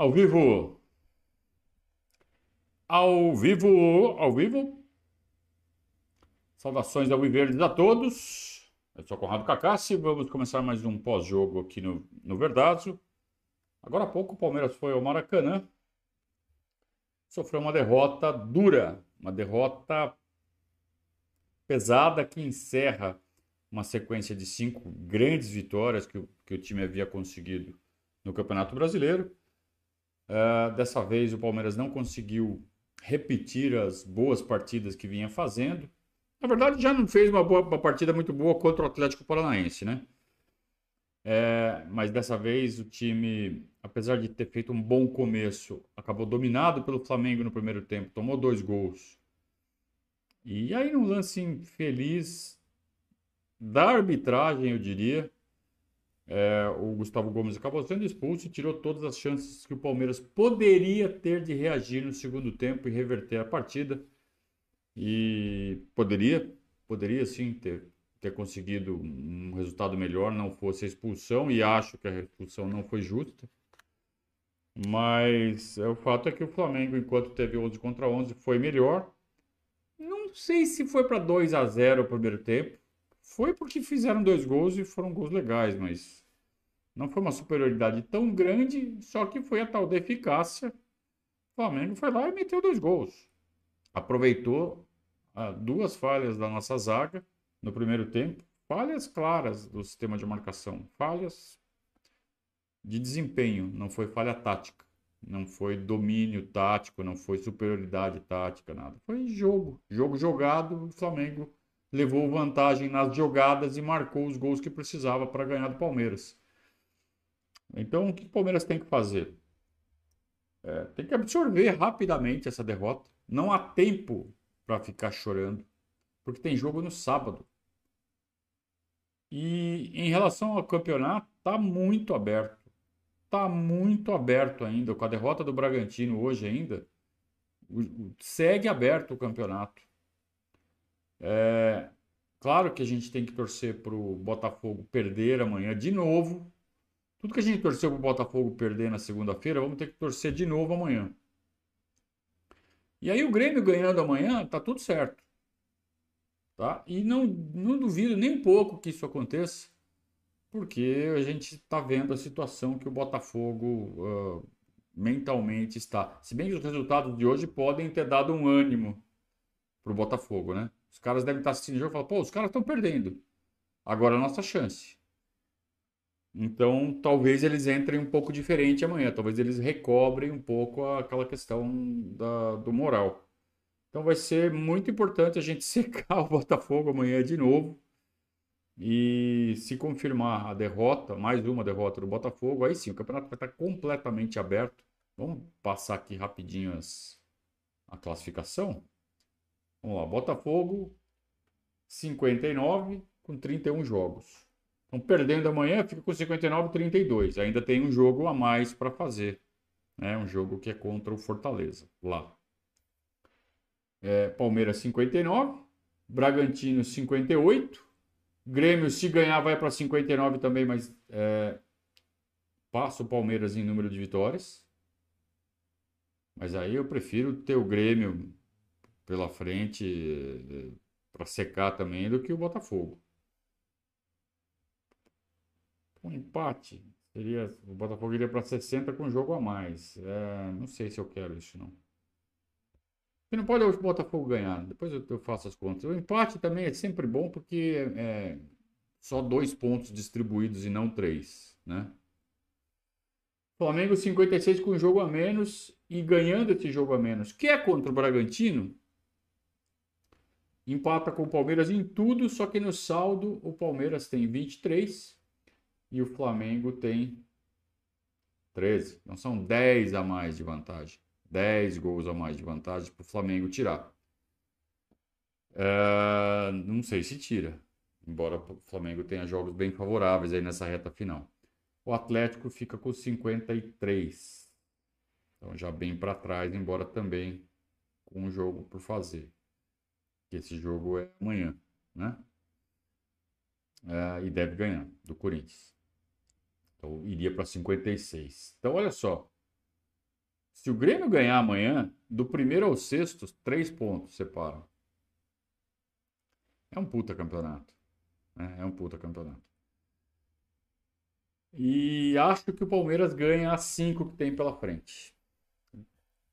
Ao vivo. Ao vivo, ao vivo. Saudações ao Viverdes a todos. Eu sou Conrado Cacassi. Vamos começar mais um pós-jogo aqui no, no Verdazo. Agora há pouco o Palmeiras foi ao Maracanã. Sofreu uma derrota dura, uma derrota pesada que encerra uma sequência de cinco grandes vitórias que, que o time havia conseguido no Campeonato Brasileiro. Uh, dessa vez o Palmeiras não conseguiu repetir as boas partidas que vinha fazendo. Na verdade, já não fez uma, boa, uma partida muito boa contra o Atlético Paranaense, né? É, mas dessa vez o time, apesar de ter feito um bom começo, acabou dominado pelo Flamengo no primeiro tempo, tomou dois gols. E aí, num lance infeliz da arbitragem, eu diria, é, o Gustavo Gomes acabou sendo expulso e tirou todas as chances que o Palmeiras poderia ter de reagir no segundo tempo e reverter a partida. E poderia, poderia sim ter, ter conseguido um resultado melhor, não fosse a expulsão, e acho que a expulsão não foi justa. Mas é, o fato é que o Flamengo, enquanto teve 11 contra 11, foi melhor. Não sei se foi para 2 a 0 o primeiro tempo. Foi porque fizeram dois gols e foram gols legais, mas não foi uma superioridade tão grande, só que foi a tal da eficácia. O Flamengo foi lá e meteu dois gols. Aproveitou ah, duas falhas da nossa zaga no primeiro tempo, falhas claras do sistema de marcação, falhas de desempenho, não foi falha tática, não foi domínio tático, não foi superioridade tática, nada. Foi jogo, jogo jogado, o Flamengo levou vantagem nas jogadas e marcou os gols que precisava para ganhar do Palmeiras. Então, o que o Palmeiras tem que fazer? É, tem que absorver rapidamente essa derrota. Não há tempo para ficar chorando, porque tem jogo no sábado. E em relação ao campeonato, está muito aberto. Está muito aberto ainda. Com a derrota do Bragantino hoje ainda, segue aberto o campeonato. É, claro que a gente tem que torcer para o Botafogo perder amanhã de novo, tudo que a gente torceu para o Botafogo perder na segunda-feira, vamos ter que torcer de novo amanhã. E aí o Grêmio ganhando amanhã, tá tudo certo. Tá? E não, não duvido nem um pouco que isso aconteça, porque a gente está vendo a situação que o Botafogo uh, mentalmente está. Se bem que os resultados de hoje podem ter dado um ânimo para o Botafogo, né? Os caras devem estar assistindo o jogo e falar, pô, os caras estão perdendo. Agora é a nossa chance. Então, talvez eles entrem um pouco diferente amanhã, talvez eles recobrem um pouco aquela questão da, do moral. Então, vai ser muito importante a gente secar o Botafogo amanhã de novo. E se confirmar a derrota, mais uma derrota do Botafogo, aí sim, o campeonato vai estar completamente aberto. Vamos passar aqui rapidinho as, a classificação. Vamos lá, Botafogo 59 com 31 jogos. Então, perdendo amanhã, fica com 59 32. Ainda tem um jogo a mais para fazer. Né? Um jogo que é contra o Fortaleza, lá. É, Palmeiras 59, Bragantino 58, Grêmio, se ganhar, vai para 59 também, mas é, passa o Palmeiras em número de vitórias. Mas aí eu prefiro ter o Grêmio pela frente é, para secar também do que o Botafogo. Um empate seria. O Botafogo iria para 60 com jogo a mais. É, não sei se eu quero isso, não. E não pode o Botafogo ganhar. Depois eu, eu, faço as contas. O empate também é sempre bom porque é, só dois pontos distribuídos e não três, né? Flamengo 56 com jogo a menos e ganhando esse jogo a menos, que é contra o Bragantino, empata com o Palmeiras em tudo, só que no saldo o Palmeiras tem 23 e o Flamengo tem 13. Então são 10 a mais de vantagem. 10 gols a mais de vantagem para o Flamengo tirar. É, não sei se tira, embora o Flamengo tenha jogos bem favoráveis aí nessa reta final. O Atlético fica com 53. Então já bem para trás, embora também com um jogo por fazer. Esse jogo é amanhã, né? É, e deve ganhar do Corinthians. Então iria para 56. Então olha só. Se o Grêmio ganhar amanhã, do primeiro ao sexto, três pontos separam. É um puta campeonato. Né? É um puta campeonato. E acho que o Palmeiras ganha as cinco que tem pela frente.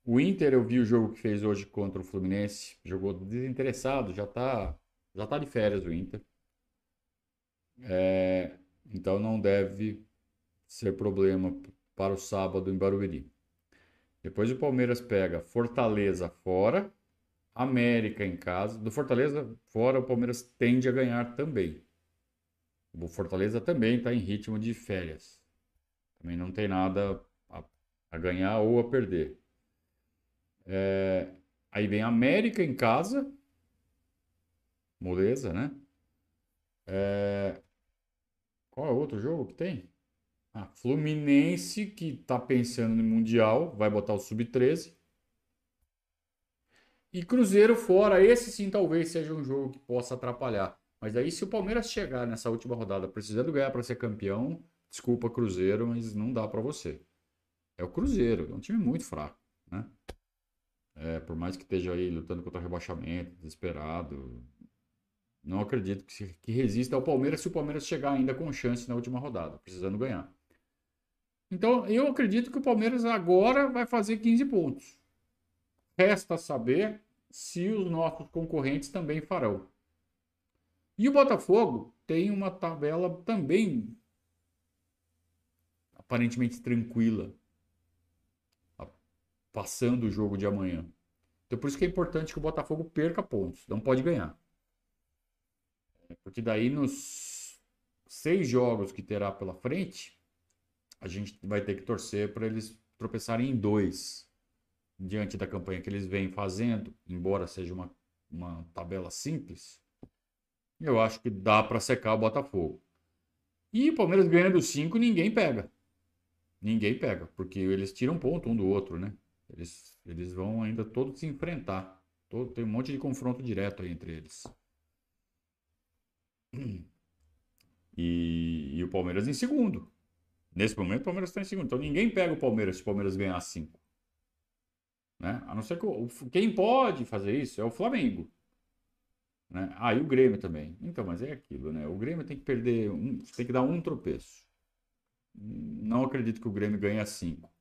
O Inter, eu vi o jogo que fez hoje contra o Fluminense. Jogou desinteressado, já tá, já tá de férias o Inter. É, então não deve ser problema para o sábado em Barueri. Depois o Palmeiras pega Fortaleza fora, América em casa. Do Fortaleza fora, o Palmeiras tende a ganhar também. O Fortaleza também está em ritmo de férias. Também não tem nada a, a ganhar ou a perder. É, aí vem América em casa. Moleza, né? É, qual é o outro jogo que tem? Ah, Fluminense, que está pensando no Mundial, vai botar o Sub-13. E Cruzeiro fora, esse sim talvez seja um jogo que possa atrapalhar. Mas aí, se o Palmeiras chegar nessa última rodada precisando ganhar para ser campeão, desculpa, Cruzeiro, mas não dá para você. É o Cruzeiro, é um time muito fraco, né? É, por mais que esteja aí lutando contra o rebaixamento, desesperado, não acredito que, se, que resista ao Palmeiras se o Palmeiras chegar ainda com chance na última rodada, precisando ganhar. Então, eu acredito que o Palmeiras agora vai fazer 15 pontos. Resta saber se os nossos concorrentes também farão. E o Botafogo tem uma tabela também aparentemente tranquila, passando o jogo de amanhã. Então por isso que é importante que o Botafogo perca pontos, não pode ganhar. Porque daí nos seis jogos que terá pela frente, a gente vai ter que torcer para eles tropeçarem em dois diante da campanha que eles vêm fazendo, embora seja uma, uma tabela simples eu acho que dá para secar o Botafogo. E o Palmeiras ganhando 5, ninguém pega. Ninguém pega, porque eles tiram ponto um do outro, né? Eles, eles vão ainda todos se enfrentar. Todo, tem um monte de confronto direto aí entre eles. E, e o Palmeiras em segundo. Nesse momento, o Palmeiras está em segundo. Então ninguém pega o Palmeiras se o Palmeiras ganhar 5. Né? A não ser que. quem pode fazer isso é o Flamengo. Né? Ah, e o Grêmio também. Então, mas é aquilo, né? O Grêmio tem que perder, um, tem que dar um tropeço. Não acredito que o Grêmio ganhe cinco,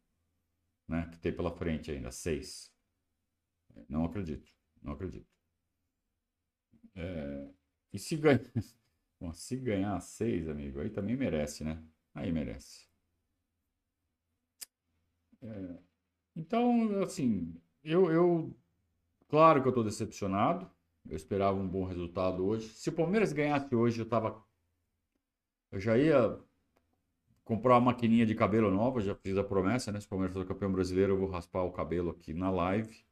né? Que tem pela frente ainda, seis. Não acredito, não acredito. É... E se ganhar, Bom, se ganhar seis, amigo, aí também merece, né? Aí merece. É... Então, assim, eu, eu, claro que eu estou decepcionado, eu esperava um bom resultado hoje. Se o Palmeiras ganhasse hoje, eu tava. Eu já ia comprar uma maquininha de cabelo nova, já fiz a promessa, né? Se o Palmeiras for campeão brasileiro, eu vou raspar o cabelo aqui na live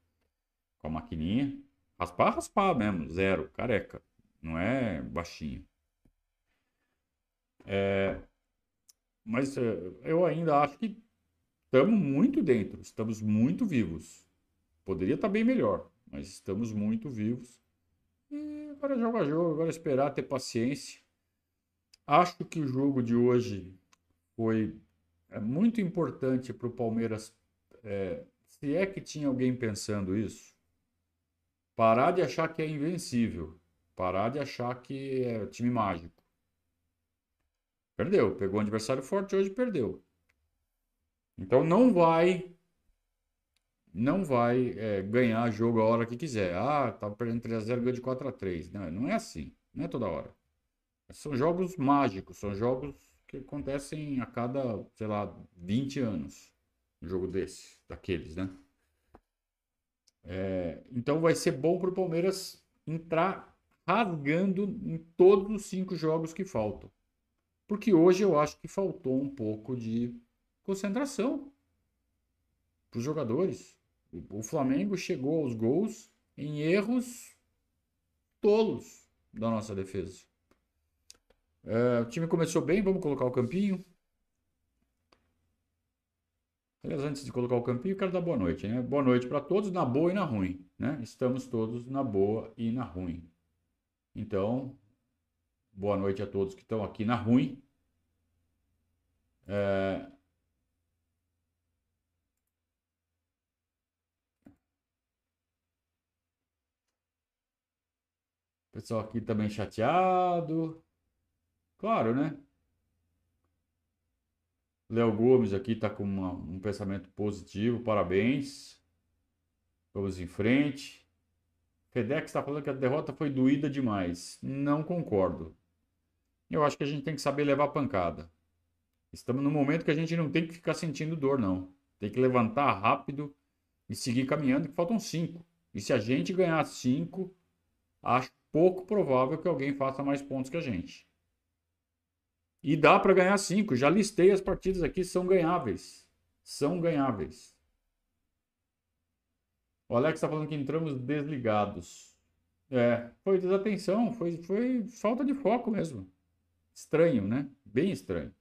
com a maquininha. Raspar, raspar mesmo, zero, careca. Não é baixinho. É... Mas é, eu ainda acho que estamos muito dentro, estamos muito vivos. Poderia estar bem melhor, mas estamos muito vivos. E agora jogo a jogo, agora esperar, ter paciência. Acho que o jogo de hoje foi é, muito importante para o Palmeiras. É, se é que tinha alguém pensando isso, parar de achar que é invencível, parar de achar que é time mágico. Perdeu, pegou um adversário forte, hoje perdeu. Então não vai não vai é, ganhar jogo a hora que quiser. Ah, tá perdendo 3x0, ganhou de 4x3. Não, não é assim. Não é toda hora. São jogos mágicos, são jogos que acontecem a cada, sei lá, 20 anos. Um jogo desse, daqueles, né? É, então vai ser bom para o Palmeiras entrar rasgando em todos os cinco jogos que faltam. Porque hoje eu acho que faltou um pouco de concentração para os jogadores. O Flamengo chegou aos gols em erros tolos da nossa defesa. É, o time começou bem, vamos colocar o campinho. Aliás, antes de colocar o campinho, quero dar boa noite. Né? Boa noite para todos, na boa e na ruim. Né? Estamos todos na boa e na ruim. Então, Boa noite a todos que estão aqui na ruim. É... Pessoal aqui também chateado. Claro, né? Léo Gomes aqui está com uma, um pensamento positivo, parabéns. Vamos em frente. FedEx está falando que a derrota foi doída demais. Não concordo. Eu acho que a gente tem que saber levar pancada. Estamos num momento que a gente não tem que ficar sentindo dor, não. Tem que levantar rápido e seguir caminhando, que faltam cinco. E se a gente ganhar cinco, acho pouco provável que alguém faça mais pontos que a gente. E dá para ganhar cinco. Já listei as partidas aqui, são ganháveis. São ganháveis. O Alex está falando que entramos desligados. É, foi desatenção, foi, foi falta de foco mesmo. Estranho, né? Bem estranho.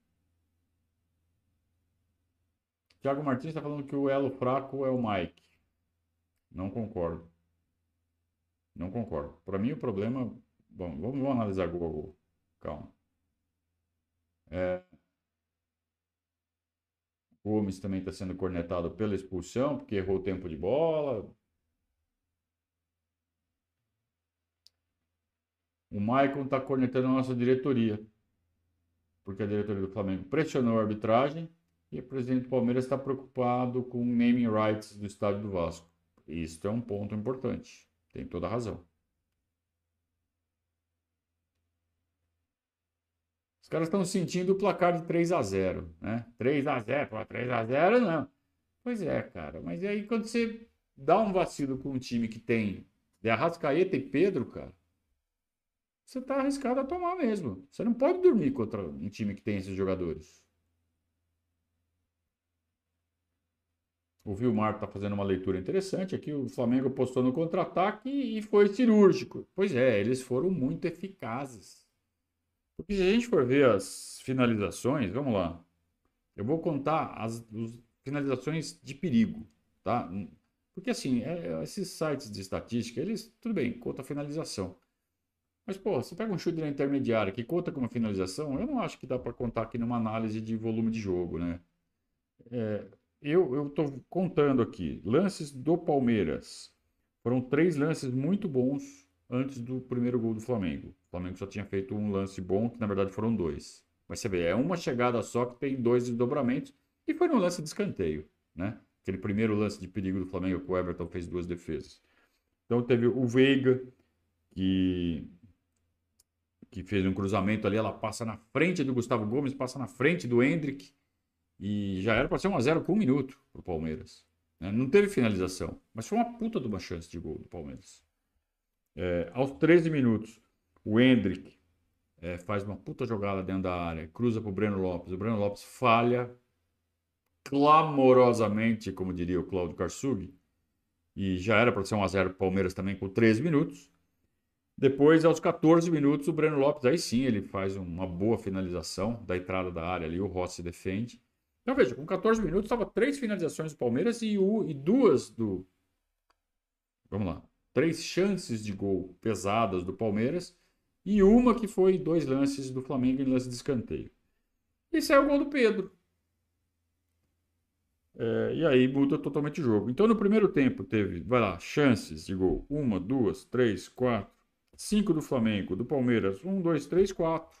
Tiago Martins está falando que o elo fraco é o Mike. Não concordo. Não concordo. Para mim, o problema. Bom, vamos, vamos analisar gol a. Calma. É... Gomes também está sendo cornetado pela expulsão, porque errou o tempo de bola. O Maicon está cornetando a nossa diretoria, porque a diretoria do Flamengo pressionou a arbitragem e o presidente do Palmeiras está preocupado com o naming rights do estádio do Vasco. Isso é um ponto importante. Tem toda a razão. Os caras estão sentindo o placar de 3 a 0 né? 3 a 0 pô, 3 a 0 não. Pois é, cara. Mas aí quando você dá um vacilo com um time que tem de Arrascaeta e Pedro, cara, você tá arriscado a tomar mesmo. Você não pode dormir contra um time que tem esses jogadores. O Vilmar está fazendo uma leitura interessante aqui. O Flamengo postou no contra-ataque e foi cirúrgico. Pois é, eles foram muito eficazes. Porque se a gente for ver as finalizações, vamos lá. Eu vou contar as, as finalizações de perigo, tá? Porque assim, é, esses sites de estatística, eles, tudo bem, conta a finalização. Mas, pô, você pega um chute na intermediária que conta como finalização, eu não acho que dá para contar aqui numa análise de volume de jogo, né? É, eu estou contando aqui, lances do Palmeiras. Foram três lances muito bons antes do primeiro gol do Flamengo. O Flamengo só tinha feito um lance bom, que na verdade foram dois. Mas você vê, é uma chegada só que tem dois desdobramentos e foi no lance de escanteio, né? Aquele primeiro lance de perigo do Flamengo que o Everton fez duas defesas. Então teve o Veiga, que, que fez um cruzamento ali, ela passa na frente do Gustavo Gomes, passa na frente do Hendrick e já era para ser 1x0 com um minuto para o Palmeiras. Né? Não teve finalização, mas foi uma puta de uma chance de gol do Palmeiras. É, aos 13 minutos, o Hendrick é, faz uma puta jogada dentro da área, cruza para o Breno Lopes. O Breno Lopes falha clamorosamente, como diria o Claudio Karsug. E já era para ser 1x0 para o Palmeiras também com 13 minutos. Depois, aos 14 minutos, o Breno Lopes, aí sim, ele faz uma boa finalização da entrada da área ali, o Rossi defende. Então veja, com 14 minutos estava três finalizações do Palmeiras e, o, e duas do. Vamos lá. Três chances de gol pesadas do Palmeiras e uma que foi dois lances do Flamengo em lance de escanteio. Esse é o gol do Pedro. É, e aí muda totalmente o jogo. Então no primeiro tempo teve, vai lá, chances de gol. Uma, duas, três, quatro, cinco do Flamengo, do Palmeiras. Um, dois, três, quatro.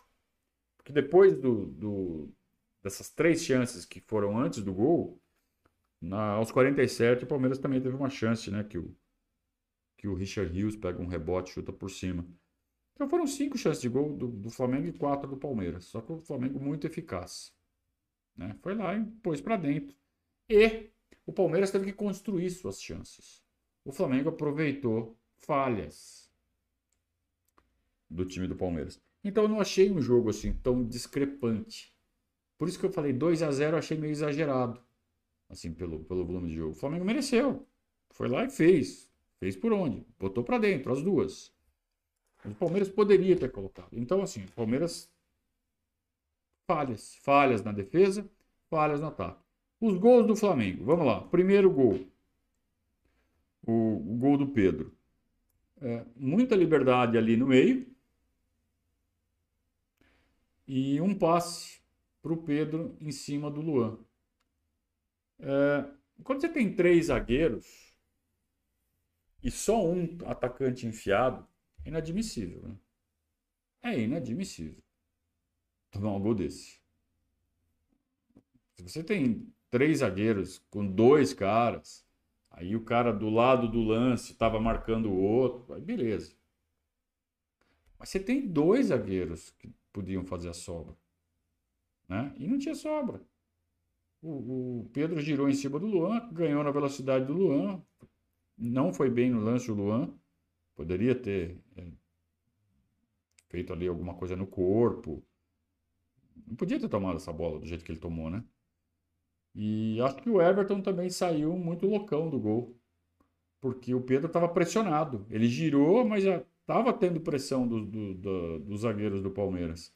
Porque depois do, do dessas três chances que foram antes do gol, na, aos 47 o Palmeiras também teve uma chance, né? Que o, que o Richard Rios pega um rebote chuta por cima. Então foram cinco chances de gol do, do Flamengo e quatro do Palmeiras. Só que o Flamengo muito eficaz. Né? Foi lá e pôs para dentro. E o Palmeiras teve que construir suas chances. O Flamengo aproveitou falhas do time do Palmeiras. Então eu não achei um jogo assim tão discrepante. Por isso que eu falei 2 a 0 achei meio exagerado. Assim, pelo, pelo volume de jogo. O Flamengo mereceu. Foi lá e fez. Fez por onde? Botou para dentro, as duas. o Palmeiras poderia ter colocado. Então, assim, o Palmeiras. Falhas. Falhas na defesa, falhas no ataque. Os gols do Flamengo. Vamos lá. Primeiro gol. O, o gol do Pedro. É, muita liberdade ali no meio. E um passe para o Pedro em cima do Luan. É, quando você tem três zagueiros e só um atacante enfiado, É inadmissível, né? É inadmissível tomar um gol desse. Se você tem três zagueiros com dois caras, aí o cara do lado do lance estava marcando o outro, aí beleza. Mas você tem dois zagueiros que podiam fazer a sobra. Né? E não tinha sobra. O, o, Pedro girou em cima do Luan, ganhou na velocidade do Luan. Não foi bem no lance o Luan. Poderia ter é, feito ali alguma coisa no corpo. Não podia ter tomado essa bola do jeito que ele tomou, né? E acho que o Everton também saiu muito loucão do gol. Porque o Pedro estava pressionado. Ele girou, mas já estava tendo pressão do, do, do, dos zagueiros do Palmeiras.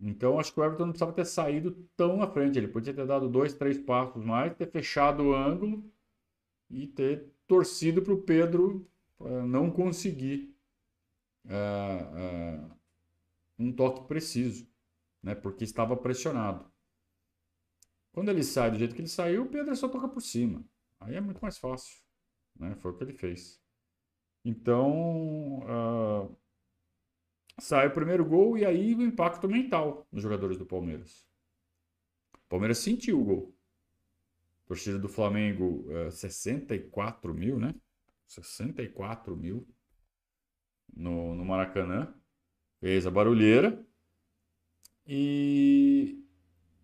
Então acho que o Everton não precisava ter saído tão na frente. Ele podia ter dado dois, três passos mais, ter fechado o ângulo e ter torcido para o Pedro uh, não conseguir uh, uh, um toque preciso, né? porque estava pressionado. Quando ele sai do jeito que ele saiu, o Pedro só toca por cima. Aí é muito mais fácil. Né? Foi o que ele fez. Então, uh, sai o primeiro gol e aí o impacto mental nos jogadores do Palmeiras. O Palmeiras sentiu o gol. Torcida do Flamengo, uh, 64 mil, né? 64 mil no, no Maracanã. Fez a barulheira. E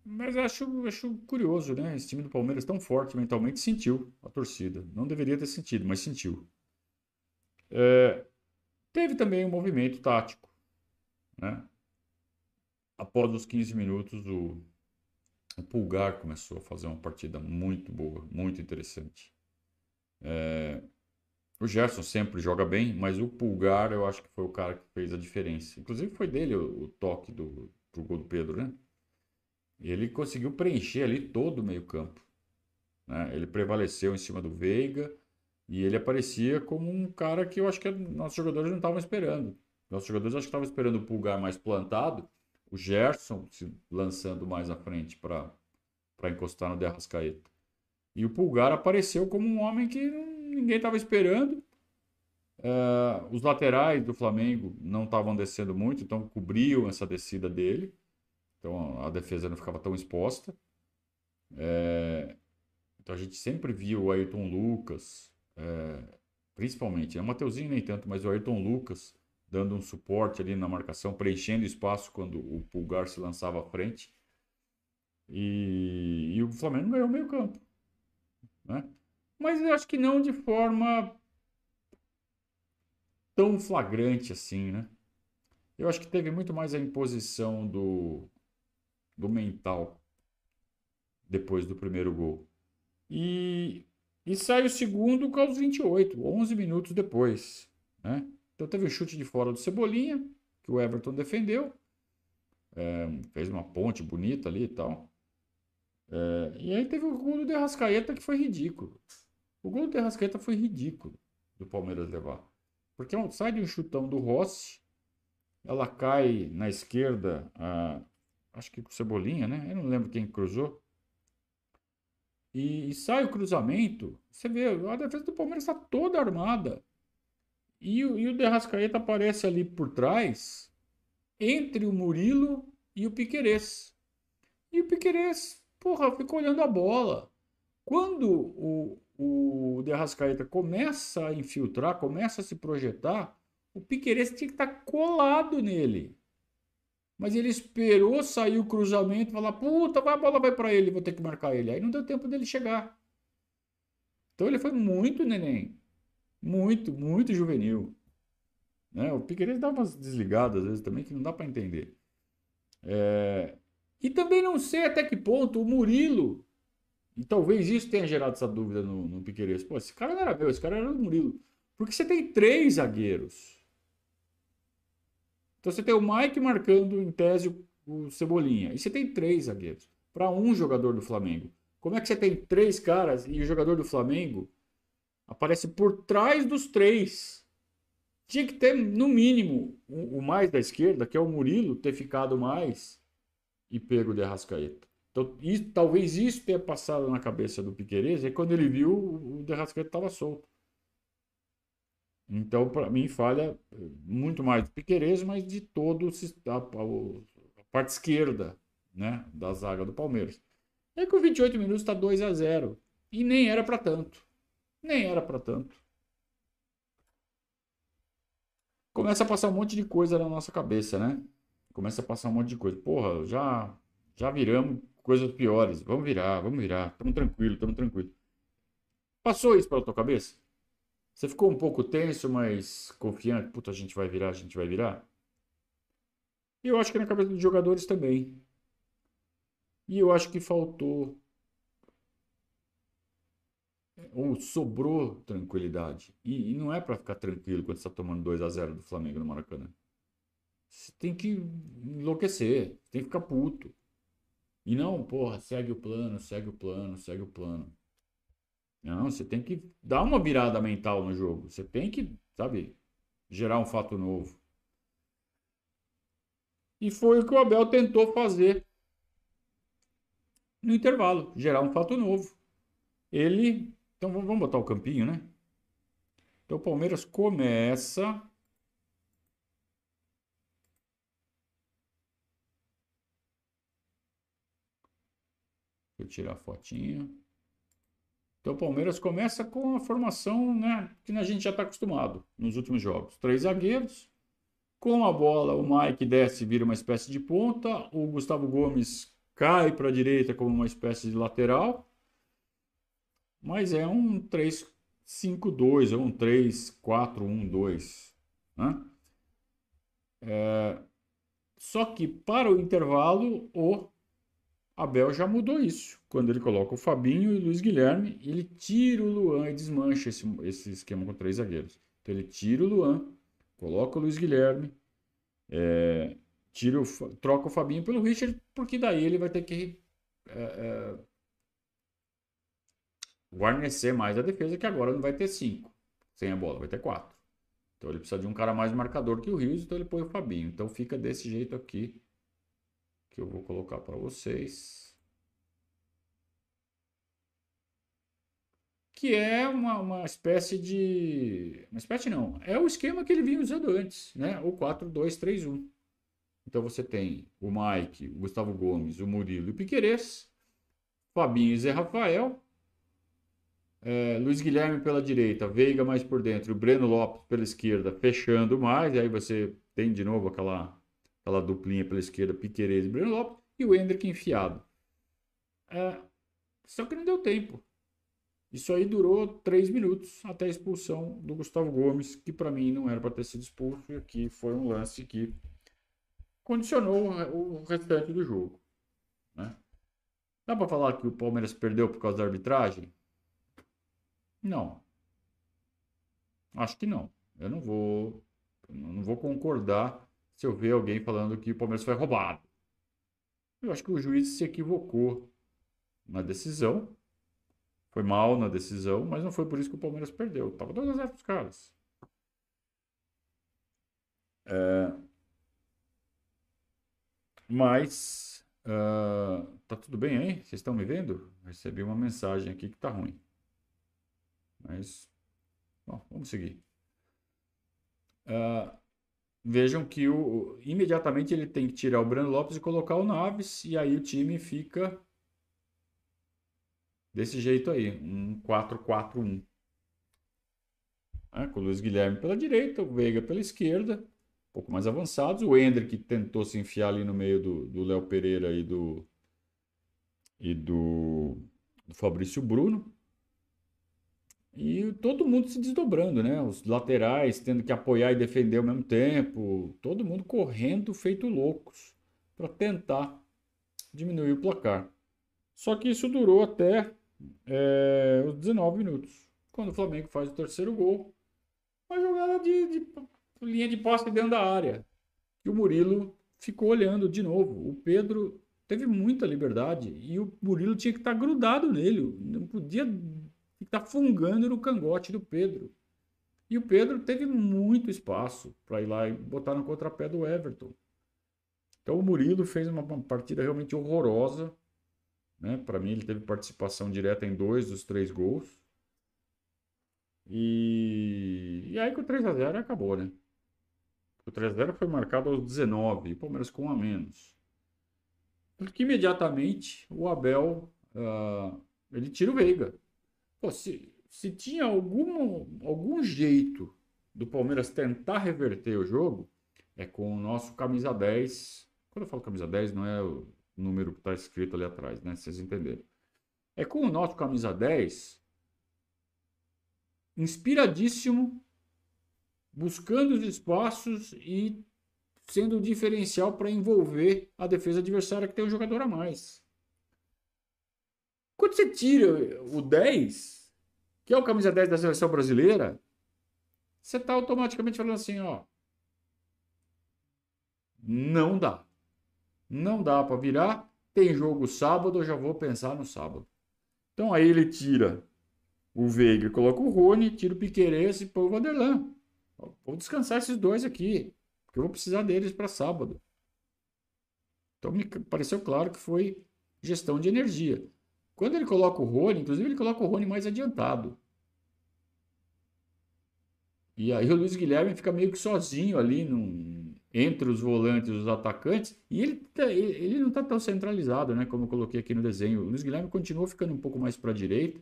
mas acho, acho curioso, né? Esse time do Palmeiras tão forte mentalmente sentiu a torcida. Não deveria ter sentido, mas sentiu. É, teve também um movimento tático, né? Após os 15 minutos, o, o Pulgar começou a fazer uma partida muito boa, muito interessante. É, o Gerson sempre joga bem, mas o Pulgar eu acho que foi o cara que fez a diferença. Inclusive foi dele o, o toque do, pro gol do Pedro, né? ele conseguiu preencher ali todo o meio-campo. Né? Ele prevaleceu em cima do Veiga e ele aparecia como um cara que eu acho que nossos jogadores não estavam esperando. Nossos jogadores acho que estavam esperando o Pulgar mais plantado, o Gerson se lançando mais à frente para encostar no Derrascaeta. E o Pulgar apareceu como um homem que ninguém estava esperando. Uh, os laterais do Flamengo não estavam descendo muito, então cobriam essa descida dele. Então a defesa não ficava tão exposta. É, então a gente sempre viu o Ayrton Lucas, é, principalmente, né? o Mateuzinho nem tanto, mas o Ayrton Lucas dando um suporte ali na marcação, preenchendo espaço quando o Pulgar se lançava à frente. E, e o Flamengo ganhou meio campo. Né? Mas eu acho que não de forma tão flagrante assim, né? Eu acho que teve muito mais a imposição do, do mental depois do primeiro gol. E, e sai o segundo com os 28, 11 minutos depois. Né? Então teve o um chute de fora do Cebolinha, que o Everton defendeu. É, fez uma ponte bonita ali e tal. É, e aí teve o gol do Derrascaeta que foi ridículo. O gol do Derrascaeta foi ridículo do Palmeiras levar. Porque sai de um chutão do Rossi, ela cai na esquerda, a, acho que com Cebolinha, né? Eu não lembro quem cruzou. E, e sai o cruzamento, você vê, a defesa do Palmeiras está toda armada. E, e o Derrascaeta aparece ali por trás, entre o Murilo e o Piquerez. E o Piquerez, porra, ficou olhando a bola. Quando o, o Derrascaeta começa a infiltrar, começa a se projetar, o Piquerez tinha que estar tá colado nele. Mas ele esperou sair o cruzamento falar: puta, a bola vai para ele, vou ter que marcar ele. Aí não deu tempo dele chegar. Então ele foi muito neném. Muito, muito juvenil. Né? O Piqueires dá umas desligadas às vezes também que não dá para entender. É... E também não sei até que ponto o Murilo, e talvez isso tenha gerado essa dúvida no, no Piqueires. Pô, esse cara não era meu, esse cara era o Murilo. Porque você tem três zagueiros. Então você tem o Mike marcando em tese o Cebolinha. E você tem três zagueiros para um jogador do Flamengo. Como é que você tem três caras e o jogador do Flamengo aparece por trás dos três? Tinha que ter, no mínimo, o, mais da esquerda, que é o Murilo, ter ficado mais e pego de Arrascaeta. Então, isso, talvez isso tenha passado na cabeça do Piqueires, e quando ele viu, o de Arrascaeta estava solto. Então, para mim, falha muito mais do Piquerez, mas de todo a, a, parte esquerda né, da zaga do Palmeiras. É que com 28 minutos está 2 a 0 E nem era para tanto. Nem era para tanto. Começa a passar um monte de coisa na nossa cabeça, né? Começa a passar um monte de coisa. Porra, já, já viramos coisas piores. Vamos virar, vamos virar. Tamo tranquilo, tamo tranquilo. Passou isso pela tua cabeça? Você ficou um pouco tenso, mas confiante? Puta, a gente vai virar, a gente vai virar? E eu acho que na cabeça dos jogadores também. E eu acho que faltou ou sobrou tranquilidade. E, e não é para ficar tranquilo quando você está tomando 2 a 0 do Flamengo no Maracanã. Você tem que enlouquecer, tem que ficar puto. E não, porra, segue o plano, segue o plano, segue o plano. Não, você tem que dar uma virada mental no jogo. Você tem que, sabe, gerar um fato novo. E foi o que o Abel tentou fazer no intervalo, gerar um fato novo. Ele, então vamos botar o campinho, né? Então o Palmeiras começa Deixa eu tirar a fotinho. Então o Palmeiras começa com a formação né, que a gente já está acostumado nos últimos jogos. Três zagueiros. Com a bola, o Mike desce e vira uma espécie de ponta. O Gustavo Gomes cai para a direita como uma espécie de lateral, mas é um 3-5-2 ou um 3-4-1-2. Né? É... Só que para o intervalo, o Abel já mudou isso. Quando ele coloca o Fabinho e o Luiz Guilherme, ele tira o Luan e desmancha esse, esse esquema com três zagueiros. Então ele tira o Luan, coloca o Luiz Guilherme, é, tira o, troca o Fabinho pelo Richard, porque daí ele vai ter que é, é, guarnecer mais a defesa, que agora não vai ter cinco sem a bola, vai ter quatro. Então ele precisa de um cara mais marcador que o Rios, então ele põe o Fabinho. Então fica desse jeito aqui, que eu vou colocar para vocês. Que é uma, uma espécie de. Uma espécie não. É o esquema que ele vinha usando antes, né? O 4-2-3-1. Então você tem o Mike, o Gustavo Gomes, o Murilo e o Piquerez, Fabinho e Zé Rafael, é, Luiz Guilherme pela direita, Veiga mais por dentro, o Breno Lopes pela esquerda, fechando mais, e aí você tem de novo aquela, aquela duplinha pela esquerda, Piquerez e Breno Lopes, e o Hendrick enfiado. É, só que não deu tempo. Isso aí durou três minutos até a expulsão do Gustavo Gomes, que para mim não era para ter sido expulso, e aqui foi um lance que condicionou o restante do jogo. Né? Dá para falar que o Palmeiras perdeu por causa da arbitragem? Não. Acho que não. Eu não vou, não vou concordar se eu ver alguém falando que o Palmeiras foi roubado. Eu acho que o juiz se equivocou na decisão. Foi mal na decisão, mas não foi por isso que o Palmeiras perdeu. Tava 2 a 0 para os caras. É, mas uh, tá tudo bem aí? Vocês estão me vendo? Recebi uma mensagem aqui que tá ruim. Mas, bom, vamos seguir. Uh, vejam que o, imediatamente ele tem que tirar o Breno Lopes e colocar o Naves, e aí o time fica desse jeito aí, um 4-4-1. É, com o Luiz Guilherme pela direita, o Veiga pela esquerda, pouco mais avançados. O Hendrick tentou se enfiar ali no meio do Léo Pereira e do, e do, do Fabrício Bruno. E todo mundo se desdobrando, né? Os laterais tendo que apoiar e defender ao mesmo tempo. Todo mundo correndo feito loucos para tentar diminuir o placar. Só que isso durou até é, os 19 minutos. Quando o Flamengo faz o terceiro gol. Uma jogada de, de linha de posse dentro da área. E o Murilo ficou olhando de novo. O Pedro teve muita liberdade e o Murilo tinha que estar grudado nele. Não podia estar fungando no cangote do Pedro. E o Pedro teve muito espaço para ir lá e botar no contrapé do Everton. Então o Murilo fez uma partida realmente horrorosa. Né? Para mim, ele teve participação direta em dois dos três gols. E, e aí com o 3x0 acabou, né? O 3x0 foi marcado aos 19, o Palmeiras com um a menos. Porque imediatamente o Abel uh, ele tira o Veiga. Pô, se, se tinha algum, algum jeito do Palmeiras tentar reverter o jogo, é com o nosso camisa 10. Quando eu falo camisa 10, não é o número que está escrito ali atrás, né? Vocês entenderam. É com o nosso camisa 10, inspiradíssimo, buscando os espaços e sendo o diferencial para envolver a defesa adversária que tem um jogador a mais. Quando você tira o 10, que é o camisa 10 da seleção brasileira, você está automaticamente falando assim, ó, não dá. Não dá para virar. Tem jogo sábado, eu já vou pensar no sábado. Então aí ele tira o Veiga, coloca o Rony, tira o Piqueires e põe o Vanderlan. Vou descansar esses dois aqui, porque eu vou precisar deles para sábado. Então me pareceu claro que foi gestão de energia. Quando ele coloca o Rony, inclusive ele coloca o Rony mais adiantado. E aí o Luiz Guilherme fica meio que sozinho ali num, entre os volantes e os atacantes, e ele, tá, ele não está tão centralizado, né, como eu coloquei aqui no desenho. O Luiz Guilherme continua ficando um pouco mais para a direita.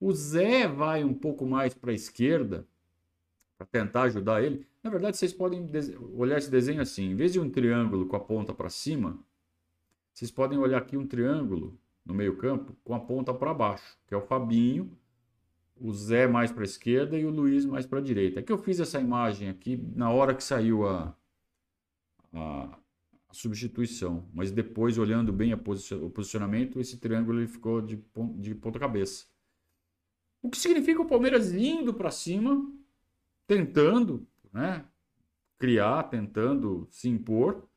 O Zé vai um pouco mais para a esquerda, para tentar ajudar ele. Na verdade, vocês podem olhar esse desenho assim: em vez de um triângulo com a ponta para cima, vocês podem olhar aqui um triângulo no meio-campo com a ponta para baixo, que é o Fabinho, o Zé mais para a esquerda e o Luiz mais para a direita. É que eu fiz essa imagem aqui na hora que saiu a, a, a substituição, mas depois, olhando bem o posicionamento, esse triângulo ele ficou de, de ponta cabeça. O que significa o Palmeiras indo para cima, tentando né, criar, tentando se impor,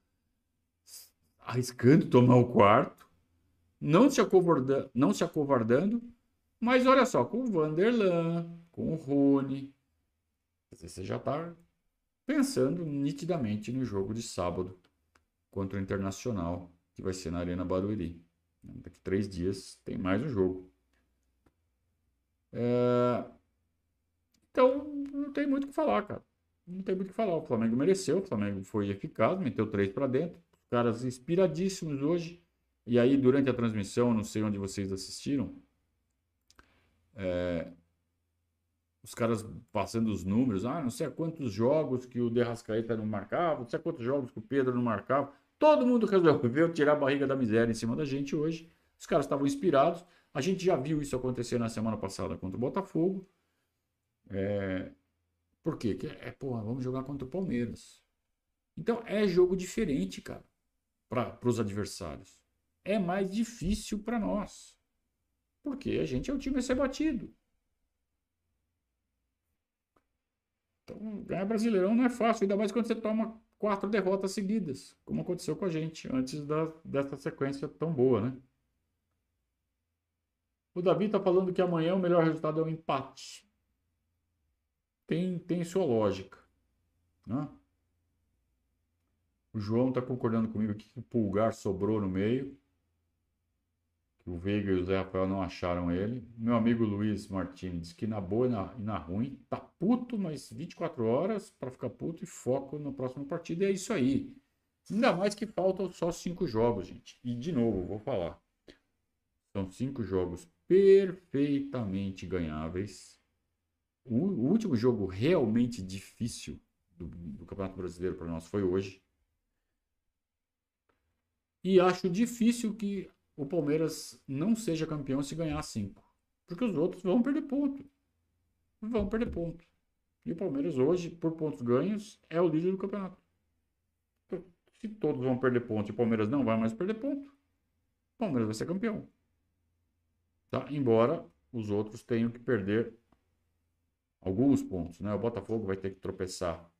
arriscando tomar o quarto, não se, não se acovardando, mas olha só, com o Vanderlan, com o Rony, você já está pensando nitidamente no jogo de sábado contra o Internacional, que vai ser na Arena Barueri. Daqui três dias tem mais um jogo. É... Então, não tem muito o que falar, cara. Não tem muito o que falar. O Flamengo mereceu, o Flamengo foi eficaz, meteu três para dentro. Caras inspiradíssimos hoje. E aí, durante a transmissão, não sei onde vocês assistiram, é, os caras passando os números, ah, não sei quantos jogos que o Derrascaeta não marcava, não sei quantos jogos que o Pedro não marcava. Todo mundo resolveu tirar a barriga da miséria em cima da gente hoje. Os caras estavam inspirados. A gente já viu isso acontecer na semana passada contra o Botafogo. É... Por quê? Que é, porra, vamos jogar contra o Palmeiras. Então é jogo diferente, cara, para os adversários. É mais difícil para nós. Porque a gente é o time a ser batido. Então, ganhar Brasileirão não é fácil, ainda mais quando você toma quatro derrotas seguidas, como aconteceu com a gente antes da, dessa sequência tão boa, né? O Davi está falando que amanhã o melhor resultado é o um empate. Tem, tem sua lógica. Né? O João está concordando comigo que o Pulgar sobrou no meio que o Veiga e o Zé Rafael não acharam ele. Meu amigo Luiz Martins que na boa e na, e na ruim, tá puto, mas 24 horas para ficar puto e foco no próximo partido. E é isso aí. Ainda mais que faltam só cinco jogos, gente. E de novo, vou falar. São cinco jogos perfeitamente ganháveis. O, o último jogo realmente difícil do, do Campeonato Brasileiro para nós foi hoje. E acho difícil que o Palmeiras não seja campeão se ganhar cinco. Porque os outros vão perder ponto. Vão perder ponto. E o Palmeiras hoje, por pontos ganhos, é o líder do campeonato. Então, se todos vão perder ponto e o Palmeiras não vai mais perder ponto, o Palmeiras vai ser campeão. Tá? Embora os outros tenham que perder alguns pontos. Né? O Botafogo vai ter que tropeçar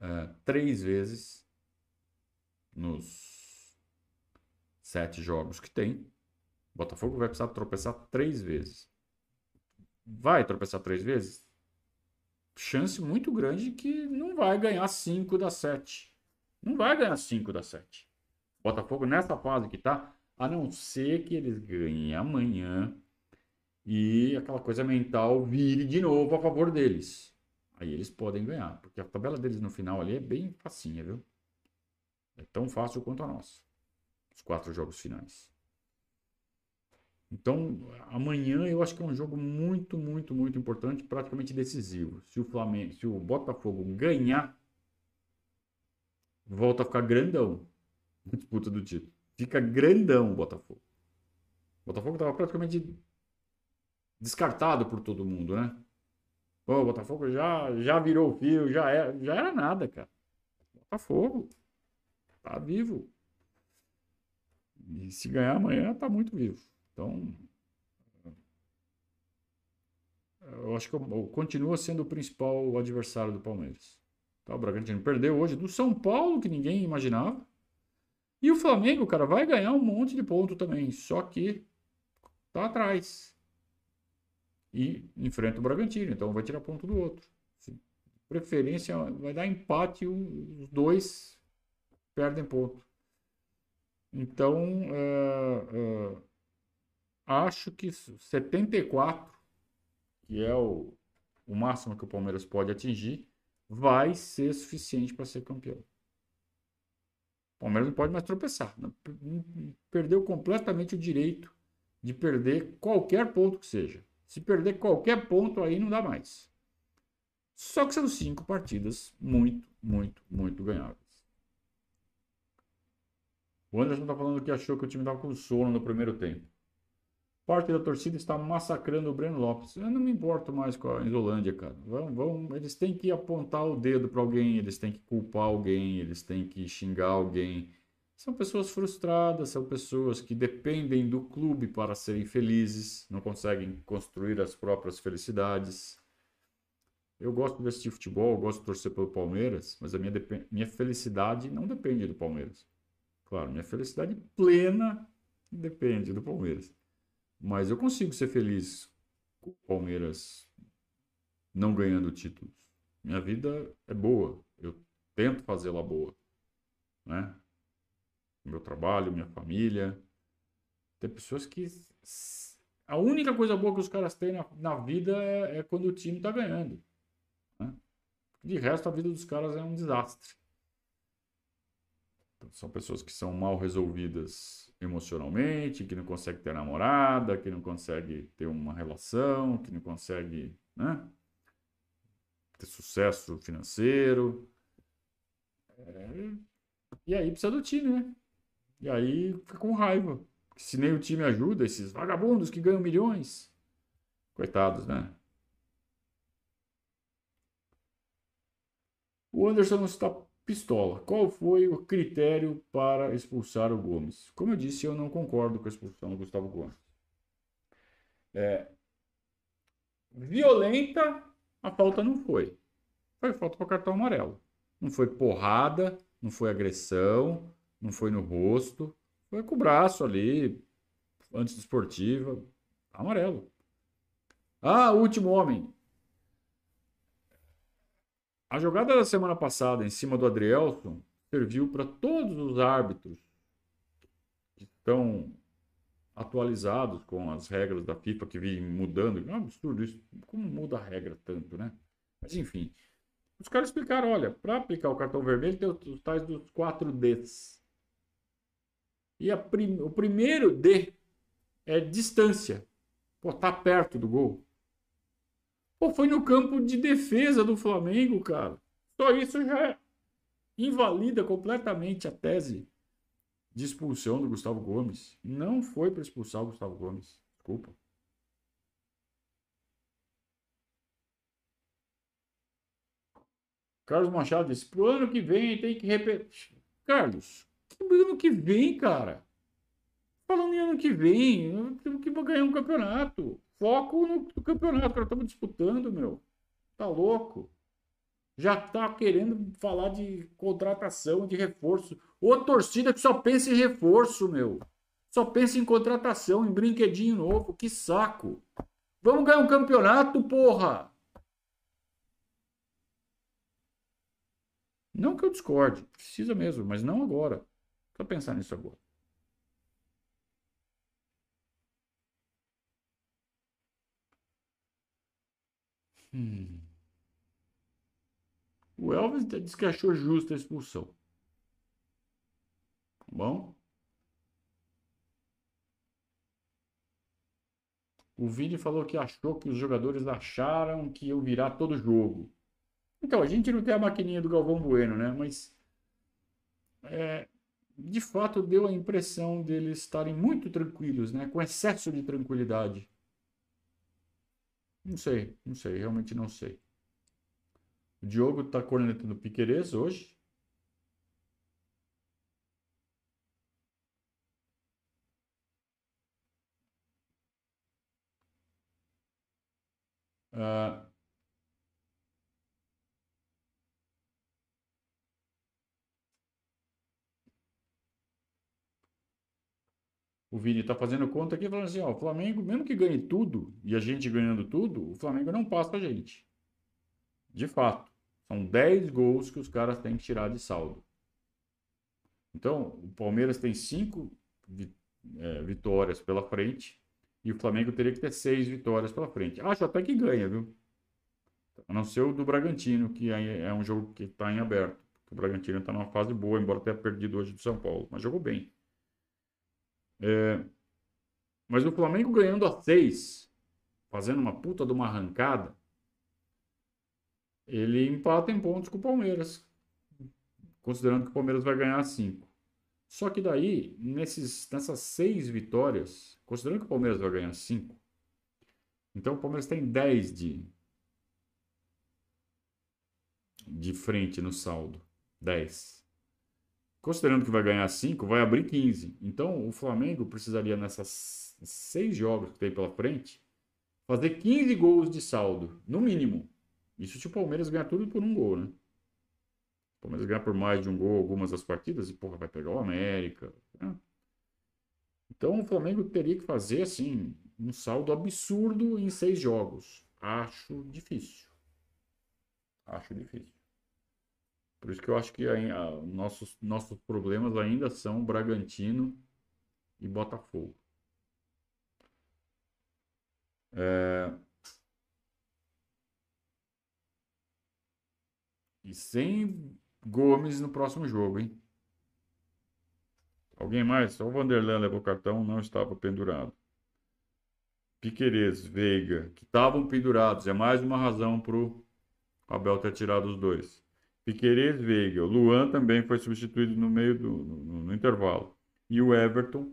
é, três vezes nos sete jogos que tem, o Botafogo vai precisar tropeçar três vezes. Vai tropeçar três vezes? Chance muito grande que não vai ganhar cinco das sete. Não vai ganhar cinco das sete. Botafogo nessa fase que tá, a não ser que eles ganhem amanhã e aquela coisa mental vire de novo a favor deles. Aí eles podem ganhar, porque a tabela deles no final ali é bem facinha, viu? É tão fácil quanto a nossa. Os quatro jogos finais. Então, amanhã eu acho que é um jogo muito, muito, muito importante, praticamente decisivo. Se o Flamengo, se o Botafogo ganhar, volta a ficar grandão na disputa do título. Fica grandão o Botafogo. O Botafogo estava praticamente descartado por todo mundo, né? Pô, o Botafogo já, já virou fio, já era, já era nada, cara. Botafogo tá vivo. E se ganhar amanhã, tá muito vivo. Então, eu acho que continua sendo o principal adversário do Palmeiras. Tá, o Bragantino perdeu hoje do São Paulo, que ninguém imaginava. E o Flamengo, cara, vai ganhar um monte de ponto também, só que tá atrás. E enfrenta o Bragantino, então vai tirar ponto do outro. Preferência vai dar empate, os dois perdem ponto. Então, uh, uh, acho que 74, que é o, o máximo que o Palmeiras pode atingir, vai ser suficiente para ser campeão. O Palmeiras não pode mais tropeçar. Perdeu completamente o direito de perder qualquer ponto que seja. Se perder qualquer ponto, aí não dá mais. Só que são cinco partidas muito, muito, muito ganháveis. O Anderson está falando que achou que o time estava com sono no primeiro tempo. Parte da torcida está massacrando o Breno Lopes. Eu não me importo mais com a Isolândia, cara. Vão, vão, eles têm que apontar o dedo para alguém, eles têm que culpar alguém, eles têm que xingar alguém. São pessoas frustradas, são pessoas que dependem do clube para serem felizes, não conseguem construir as próprias felicidades. Eu gosto de assistir futebol, gosto de torcer pelo Palmeiras, mas a minha, minha felicidade não depende do Palmeiras. Claro, minha felicidade plena depende do Palmeiras. Mas eu consigo ser feliz com o Palmeiras não ganhando títulos. Minha vida é boa. Eu tento fazê-la boa. Né? Meu trabalho, minha família. Tem pessoas que. A única coisa boa que os caras têm na, na vida é, é, quando o time está ganhando. Né? De resto, a vida dos caras é um desastre. São pessoas que são mal resolvidas emocionalmente, que não conseguem ter namorada, que não conseguem ter uma relação, que não conseguem né, ter sucesso financeiro. É, e aí precisa do time, né? E aí fica com raiva. Se nem o time ajuda, esses vagabundos que ganham milhões. Coitados, né? O Anderson está Pistola. Qual foi o critério para expulsar o Gomes? Como eu disse, eu não concordo com a expulsão do Gustavo Gomes. É, violenta, a falta não foi. Foi falta para cartão amarelo. Não foi porrada, não foi agressão, não foi no rosto. Foi com o braço ali, antes esportiva, amarelo. Ah, último homem. A jogada da semana passada em cima do Adrielson serviu para todos os árbitros que estão atualizados com as regras da FIFA que vêm mudando. É um absurdo isso. Como muda a regra tanto, né? Mas enfim. Os caras explicaram, olha, para aplicar o cartão vermelho tem os tais dos 4 Ds. E prim... o primeiro D é distância. Pô, tá perto do gol. Pô, foi no campo de defesa do Flamengo, cara. Só isso já invalida completamente a tese de expulsão do Gustavo Gomes. Não foi para expulsar o Gustavo Gomes. Desculpa. Carlos Machado disse: pro ano que vem tem que repetir. Carlos, que ano que vem, cara? Falando em ano que vem, temos que ganhar um campeonato. Foco no, no campeonato, cara. Estamos disputando, meu. Tá louco. Já tá querendo falar de contratação, de reforço. Ô torcida que só pensa em reforço, meu. Só pensa em contratação, em brinquedinho novo. Que saco. Vamos ganhar um campeonato, porra. Não que eu discorde, precisa mesmo, mas não agora. Só pensar nisso agora. Hum. O Elvis disse que achou justa a expulsão. Tá bom? O Vini falou que achou que os jogadores acharam que iam virar todo jogo. Então, a gente não tem a maquininha do Galvão Bueno, né? Mas é, de fato deu a impressão deles estarem muito tranquilos, né? Com excesso de tranquilidade. Não sei, não sei, realmente não sei. O Diogo está cornetando Piquerez hoje. Uh, o Vini está fazendo conta aqui, falando assim, ó, o Flamengo, mesmo que ganhe tudo, e a gente ganhando tudo, o Flamengo não passa a gente. De fato. São 10 gols que os caras têm que tirar de saldo. Então, o Palmeiras tem 5 é, vitórias pela frente e o Flamengo teria que ter 6 vitórias pela frente. Acho até que ganha, viu? A não ser o do Bragantino, que é um jogo que está em aberto. O Bragantino está numa fase boa, embora tenha perdido hoje do São Paulo, mas jogou bem. É, mas o Flamengo ganhando a 6, fazendo uma puta de uma arrancada, ele empata em pontos com o Palmeiras, considerando que o Palmeiras vai ganhar 5. Só que daí, nesses, nessas seis vitórias, considerando que o Palmeiras vai ganhar 5, então o Palmeiras tem 10 de, de frente no saldo. 10. Considerando que vai ganhar 5, vai abrir 15. Então o Flamengo precisaria, nessas seis jogos que tem pela frente, fazer 15 gols de saldo, no mínimo. Isso se o Palmeiras ganhar tudo por um gol, né? O Palmeiras ganhar por mais de um gol algumas das partidas e, porra, vai pegar o América. Né? Então o Flamengo teria que fazer, assim, um saldo absurdo em seis jogos. Acho difícil. Acho difícil. Por isso que eu acho que a, a, nossos, nossos problemas ainda são Bragantino e Botafogo. É, E sem Gomes no próximo jogo, hein? Alguém mais? Só o Vanderlan levou cartão, não estava pendurado. Piquerez, Veiga, que estavam pendurados. É mais uma razão para o Abel ter tirado os dois. Piquerez, Veiga. O Luan também foi substituído no meio do no, no intervalo. E o Everton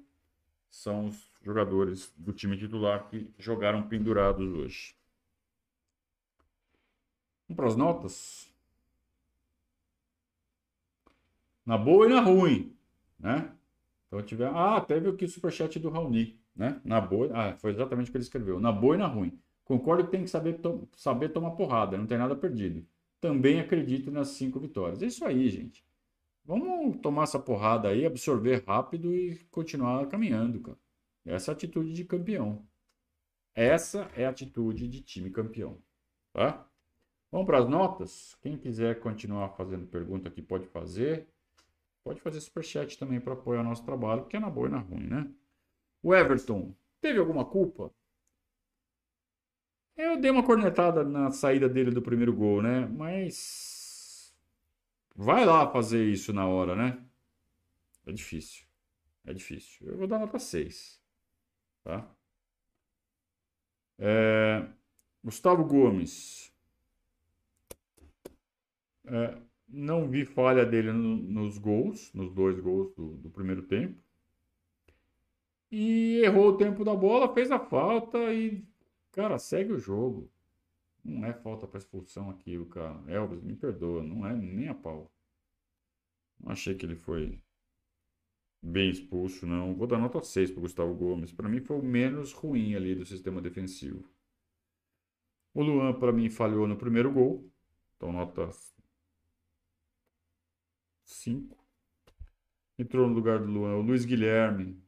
são os jogadores do time titular que jogaram pendurados hoje. Vamos para as notas? Na boa e na ruim, né? Então tiver, ah, teve aqui o superchat do Raoni, né? Na boa, ah, foi exatamente o que ele escreveu. Na boa e na ruim. Concordo que tem que saber, to saber tomar porrada, não tem nada perdido. Também acredito nas cinco vitórias. É isso aí, gente. Vamos tomar essa porrada aí, absorver rápido e continuar caminhando, cara. Essa é a atitude de campeão. Essa é a atitude de time campeão, tá? Vamos para as notas? Quem quiser continuar fazendo pergunta aqui pode fazer. Pode fazer superchat também para apoiar nosso trabalho, porque é na boa e na ruim, né? O Everton, teve alguma culpa? Eu dei uma cornetada na saída dele do primeiro gol, né? Mas. Vai lá fazer isso na hora, né? É difícil. É difícil. Eu vou dar nota 6. Tá? É... Gustavo Gomes. É... Não vi falha dele no, nos gols, nos dois gols do, do, primeiro tempo. E errou o tempo da bola, fez a falta e, cara, segue o jogo. Não é falta para expulsão aquilo, cara. Elvis, me perdoa, não é nem a pau. Não achei que ele foi bem expulso, não. Vou dar nota 6 para Gustavo Gomes. Para mim foi o menos ruim ali do sistema defensivo. O Luan, para mim, falhou no primeiro gol. Então, nota 5. Entrou no lugar do Luan o Luiz Guilherme.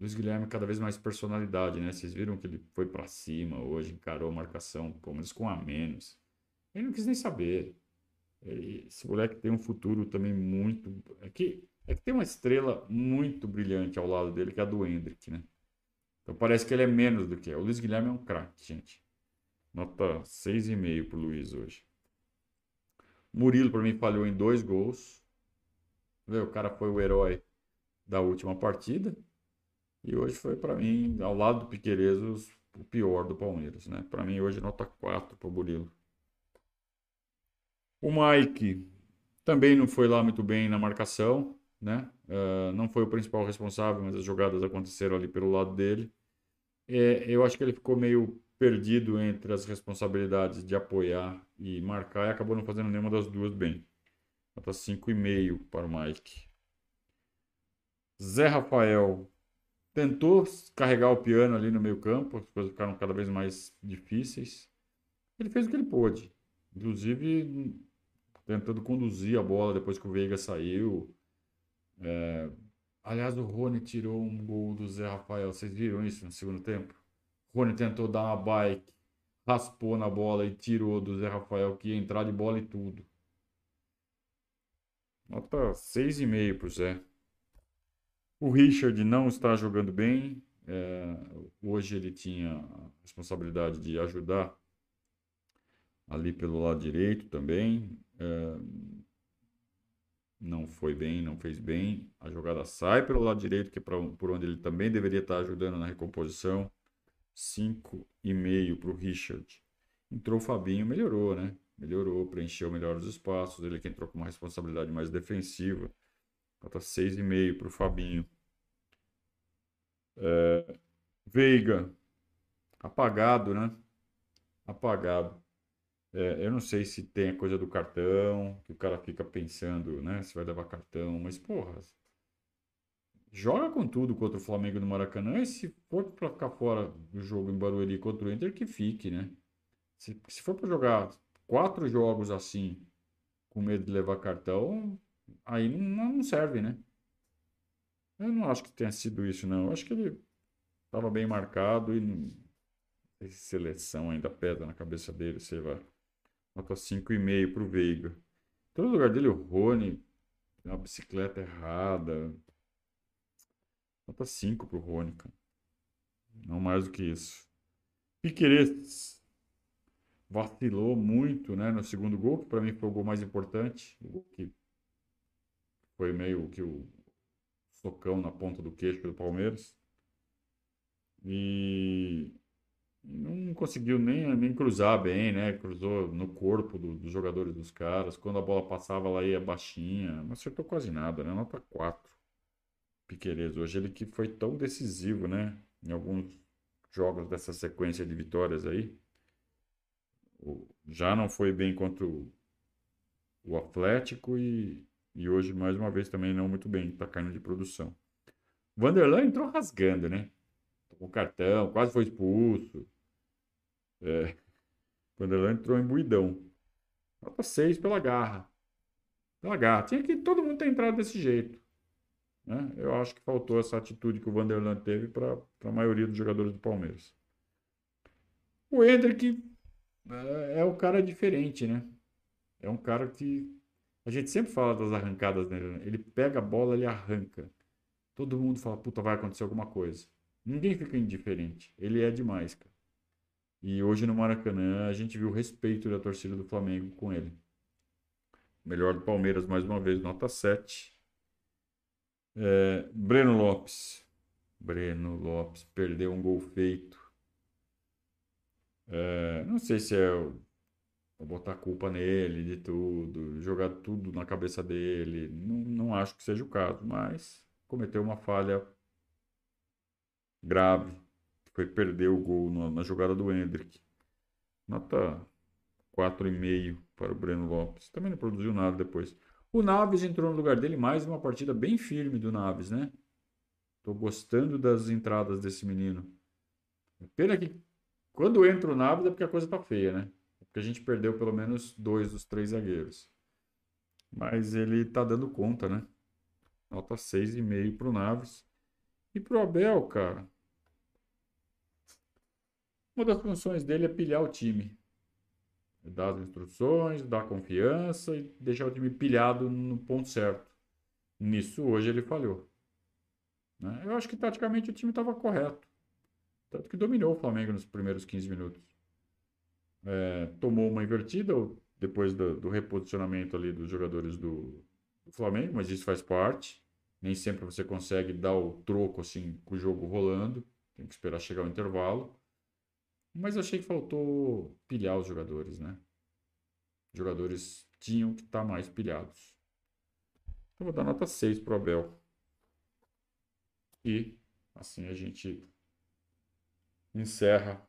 Luiz Guilherme cada vez mais personalidade, né? Vocês viram que ele foi para cima hoje, encarou a marcação, pelo menos com a menos. Ele não quis nem saber. Ele, esse moleque tem um futuro também muito. É que, é que tem uma estrela muito brilhante ao lado dele, que é a do Hendrick, né? Então parece que ele é menos do que é. O Luiz Guilherme é um craque, gente. Nota 6,5 pro Luiz hoje. Murilo, para mim, falhou em dois gols. O cara foi o herói da última partida. E hoje foi, para mim, ao lado do Piqueires, o pior do Palmeiras. Né? Para mim, hoje, nota 4 pro Murilo. O Mike também não foi lá muito bem na marcação. Né? Uh, não foi o principal responsável, mas as jogadas aconteceram ali pelo lado dele. É, eu acho que ele ficou meio perdido entre as responsabilidades de apoiar e marcar e acabou não fazendo nenhuma das duas bem. Nota 5,5 para o Mike. Zé Rafael tentou carregar o piano ali no meio campo, as coisas ficaram cada vez mais difíceis. Ele fez o que ele pôde, inclusive tentando conduzir a bola depois que o Veiga saiu. É... Aliás, o Rony tirou um gol do Zé Rafael. Vocês viram isso no segundo tempo? Rony tentou dar uma bike, raspou na bola e tirou do Zé Rafael que ia entrar de bola e tudo. Nota 6,5 pro Zé. O Richard não está jogando bem. É, hoje ele tinha a responsabilidade de ajudar ali pelo lado direito também. É, não foi bem, não fez bem. A jogada sai pelo lado direito, que é pra, por onde ele também deveria estar ajudando na recomposição. 5,5 para o Richard. Entrou o Fabinho, melhorou, né? Melhorou, preencheu melhor os espaços. Ele que entrou com uma responsabilidade mais defensiva. Nota 6,5 para o Fabinho. É, Veiga, apagado, né? Apagado. É, eu não sei se tem a coisa do cartão, que o cara fica pensando, né? Se vai levar cartão, mas porra, joga com tudo contra o Flamengo no Maracanã e se for para ficar fora do jogo em Barueri contra o Inter, que fique, né? Se, se for para jogar quatro jogos assim, com medo de levar cartão, aí não, não serve, né? Eu não acho que tenha sido isso, não. Eu acho que ele estava bem marcado e não seleção ainda pesa na cabeça dele, sei lá. Nota 5,5 para o Veiga. Todo lugar dele, o Rony, uma bicicleta errada, Nota 5 pro Rony, cara. Não mais do que isso. Piqueires vacilou muito, né, no segundo gol, que para mim foi o gol mais importante, o gol que foi meio que o socão na ponta do queixo do Palmeiras. E não conseguiu nem, nem cruzar bem, né? Cruzou no corpo do, dos jogadores dos caras. Quando a bola passava, ela ia baixinha. Não acertou quase nada, né? Nota 4. Piqueires hoje, ele que foi tão decisivo, né? Em alguns jogos dessa sequência de vitórias aí. Já não foi bem contra o, o Atlético e, e hoje, mais uma vez, também não muito bem. Tá caindo de produção. Vanderlan entrou rasgando, né? Com cartão, quase foi expulso. É. Vanderlan entrou em buidão. Nota 6 pela garra. Pela garra. Tinha que todo mundo ter entrado desse jeito. Né? Eu acho que faltou essa atitude que o Vanderlan teve para a maioria dos jogadores do Palmeiras. O Hendrick é, é o cara diferente, né? É um cara que a gente sempre fala das arrancadas dele. Né? Ele pega a bola, ele arranca. Todo mundo fala, puta, vai acontecer alguma coisa. Ninguém fica indiferente. Ele é demais, cara. E hoje no Maracanã a gente viu o respeito da torcida do Flamengo com ele. Melhor do Palmeiras mais uma vez, nota 7. É, Breno Lopes. Breno Lopes perdeu um gol feito. É, não sei se é o, botar culpa nele de tudo, jogar tudo na cabeça dele. Não, não acho que seja o caso, mas cometeu uma falha grave. Foi perder o gol na, na jogada do Hendrick. Nota 4,5 para o Breno Lopes. Também não produziu nada depois. O Naves entrou no lugar dele, mais uma partida bem firme do Naves, né? Tô gostando das entradas desse menino. Pena que quando entra o Naves é porque a coisa tá feia, né? É porque a gente perdeu pelo menos dois dos três zagueiros. Mas ele tá dando conta, né? Nota 6,5 pro Naves. E pro Abel, cara. Uma das funções dele é pilhar o time dar as instruções, dar confiança e deixar o time pilhado no ponto certo. Nisso hoje ele falhou. Né? Eu acho que taticamente o time estava correto. Tanto que dominou o Flamengo nos primeiros 15 minutos. É, tomou uma invertida depois do, do, reposicionamento ali dos jogadores do, do Flamengo, mas isso faz parte. Nem sempre você consegue dar o troco assim com o jogo rolando. Tem que esperar chegar o intervalo. Mas achei que faltou pilhar os jogadores, né? Os jogadores tinham que estar tá mais pilhados. Então vou dar nota 6 para o Abel. E assim a gente encerra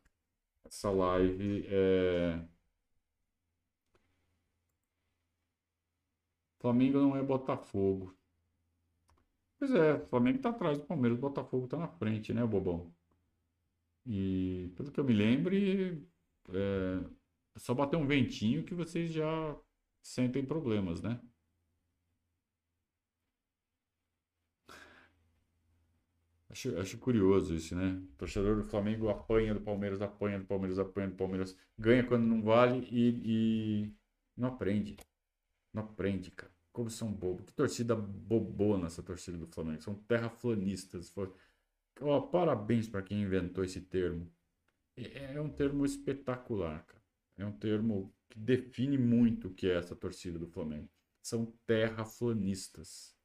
essa live. É... Flamengo não é Botafogo. Pois é, Flamengo está atrás do Palmeiras, o Botafogo está na frente, né, bobão? E pelo que eu me lembre, é, é só bater um ventinho que vocês já sentem problemas, né? Acho, acho curioso isso, né? O torcedor do Flamengo apanha do Palmeiras, apanha do Palmeiras, apanha do Palmeiras, ganha quando não vale e, e não aprende. Não aprende, cara. Como são bobos. Que torcida bobona essa torcida do Flamengo. São terraflanistas. Oh, parabéns para quem inventou esse termo. É, é um termo espetacular, cara. É um termo que define muito o que é essa torcida do Flamengo. São terraflanistas.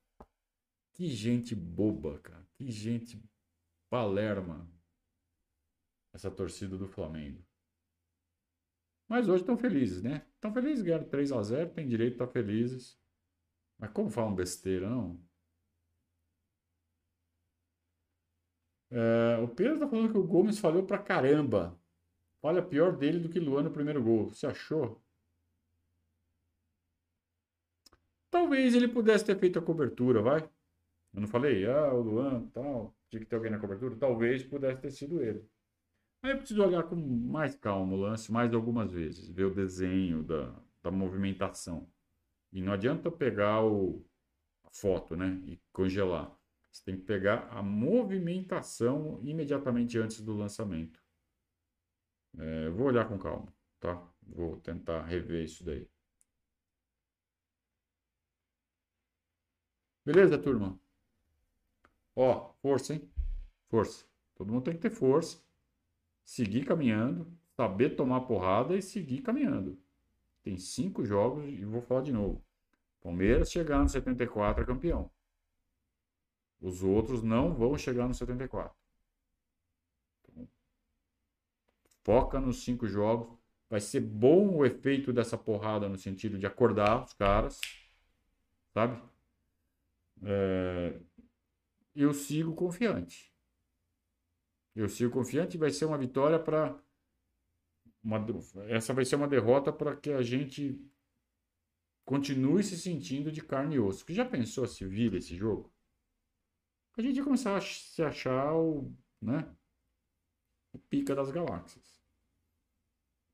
Que gente boba, cara. Que gente palerma. Essa torcida do Flamengo. Mas hoje estão felizes, né? Estão felizes, ganharam 3 a 0 tem direito de estar felizes. Mas como falam besteira, não? É, o Pedro tá falando que o Gomes falhou pra caramba. Olha, pior dele do que Luan no primeiro gol. Você achou? Talvez ele pudesse ter feito a cobertura, vai. Eu não falei, ah, o Luan, tal, tinha que ter alguém na cobertura. Talvez pudesse ter sido ele. Aí eu preciso olhar com mais calma o lance, mais algumas vezes, ver o desenho da, da movimentação. E não adianta pegar o, a foto, né, e congelar. Você tem que pegar a movimentação imediatamente antes do lançamento. É, vou olhar com calma, tá? Vou tentar rever isso daí. Beleza, turma? Ó, força, hein? Força. Todo mundo tem que ter força. Seguir caminhando, saber tomar porrada e seguir caminhando. Tem cinco jogos e vou falar de novo. Palmeiras chegando no 74 é campeão. Os outros não vão chegar no 74. Então, foca nos cinco jogos. Vai ser bom o efeito dessa porrada no sentido de acordar os caras, sabe? É, eu sigo confiante. Eu sigo confiante e vai ser uma vitória para. Essa vai ser uma derrota para que a gente continue se sentindo de carne e osso. Que já pensou se vira esse jogo? A gente ia começar a se achar o, né, o pica das galáxias.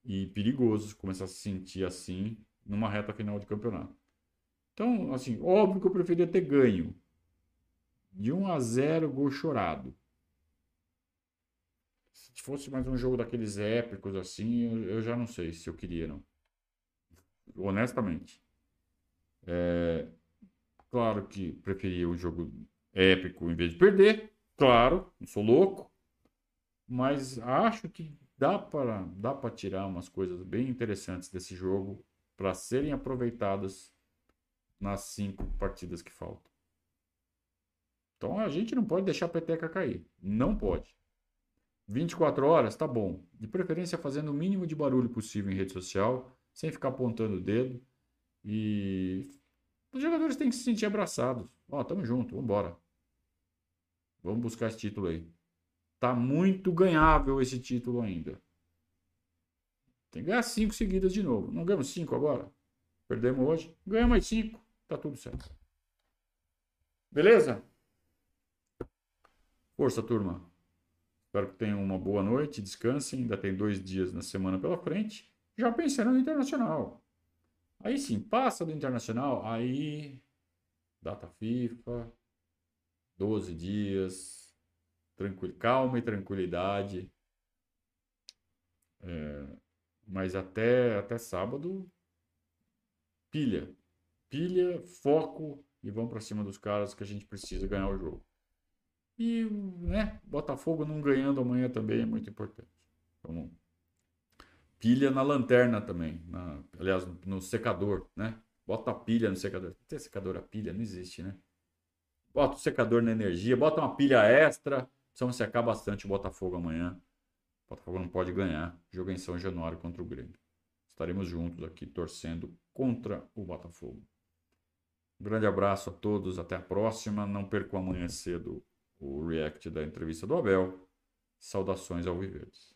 E perigoso começar a se sentir assim numa reta final de campeonato. Então, assim, óbvio que eu preferia ter ganho de 1 a 0, gol chorado. Se fosse mais um jogo daqueles épicos assim, eu, já não sei se eu queria, não. Honestamente. É, claro que preferia o jogo épico em vez de perder. Claro, não sou louco. Mas acho que dá para dá para tirar umas coisas bem interessantes desse jogo para serem aproveitadas nas cinco partidas que faltam. Então a gente não pode deixar a peteca cair. Não pode. 24 horas, tá bom. De preferência fazendo o mínimo de barulho possível em rede social, sem ficar apontando o dedo. E os jogadores têm que se sentir abraçados. Ó, oh, tamo junto, vambora. Vamos buscar esse título aí. Tá muito ganhável esse título ainda. Tem que ganhar cinco seguidas de novo. Não ganhamos cinco agora? Perdemos hoje. Ganhamos mais cinco. Tá tudo certo. Beleza? Força, turma. Espero que tenham uma boa noite, descansem. Ainda tem dois dias na semana pela frente. Já pensando no internacional. Aí sim, passa do internacional, aí data FIFA, 12 dias, tranquilo, calma e tranquilidade. É, mas até, até sábado, pilha. Pilha, foco e vamos para cima dos caras que a gente precisa ganhar o jogo. E, né, Botafogo não ganhando amanhã também é muito importante. Vamos pilha na lanterna também. Na, aliás, no secador, né? Bota pilha no secador. Tem secador a pilha? Não existe, né? Bota o secador na energia, bota uma pilha extra. Precisamos secar bastante o Botafogo amanhã. O Botafogo não pode ganhar. Jogo em São Januário contra o Grêmio. Estaremos juntos aqui torcendo contra o Botafogo. Um grande abraço a todos, até a próxima. Não percam amanhã cedo o react da entrevista do Abel. Saudações ao Viverdes.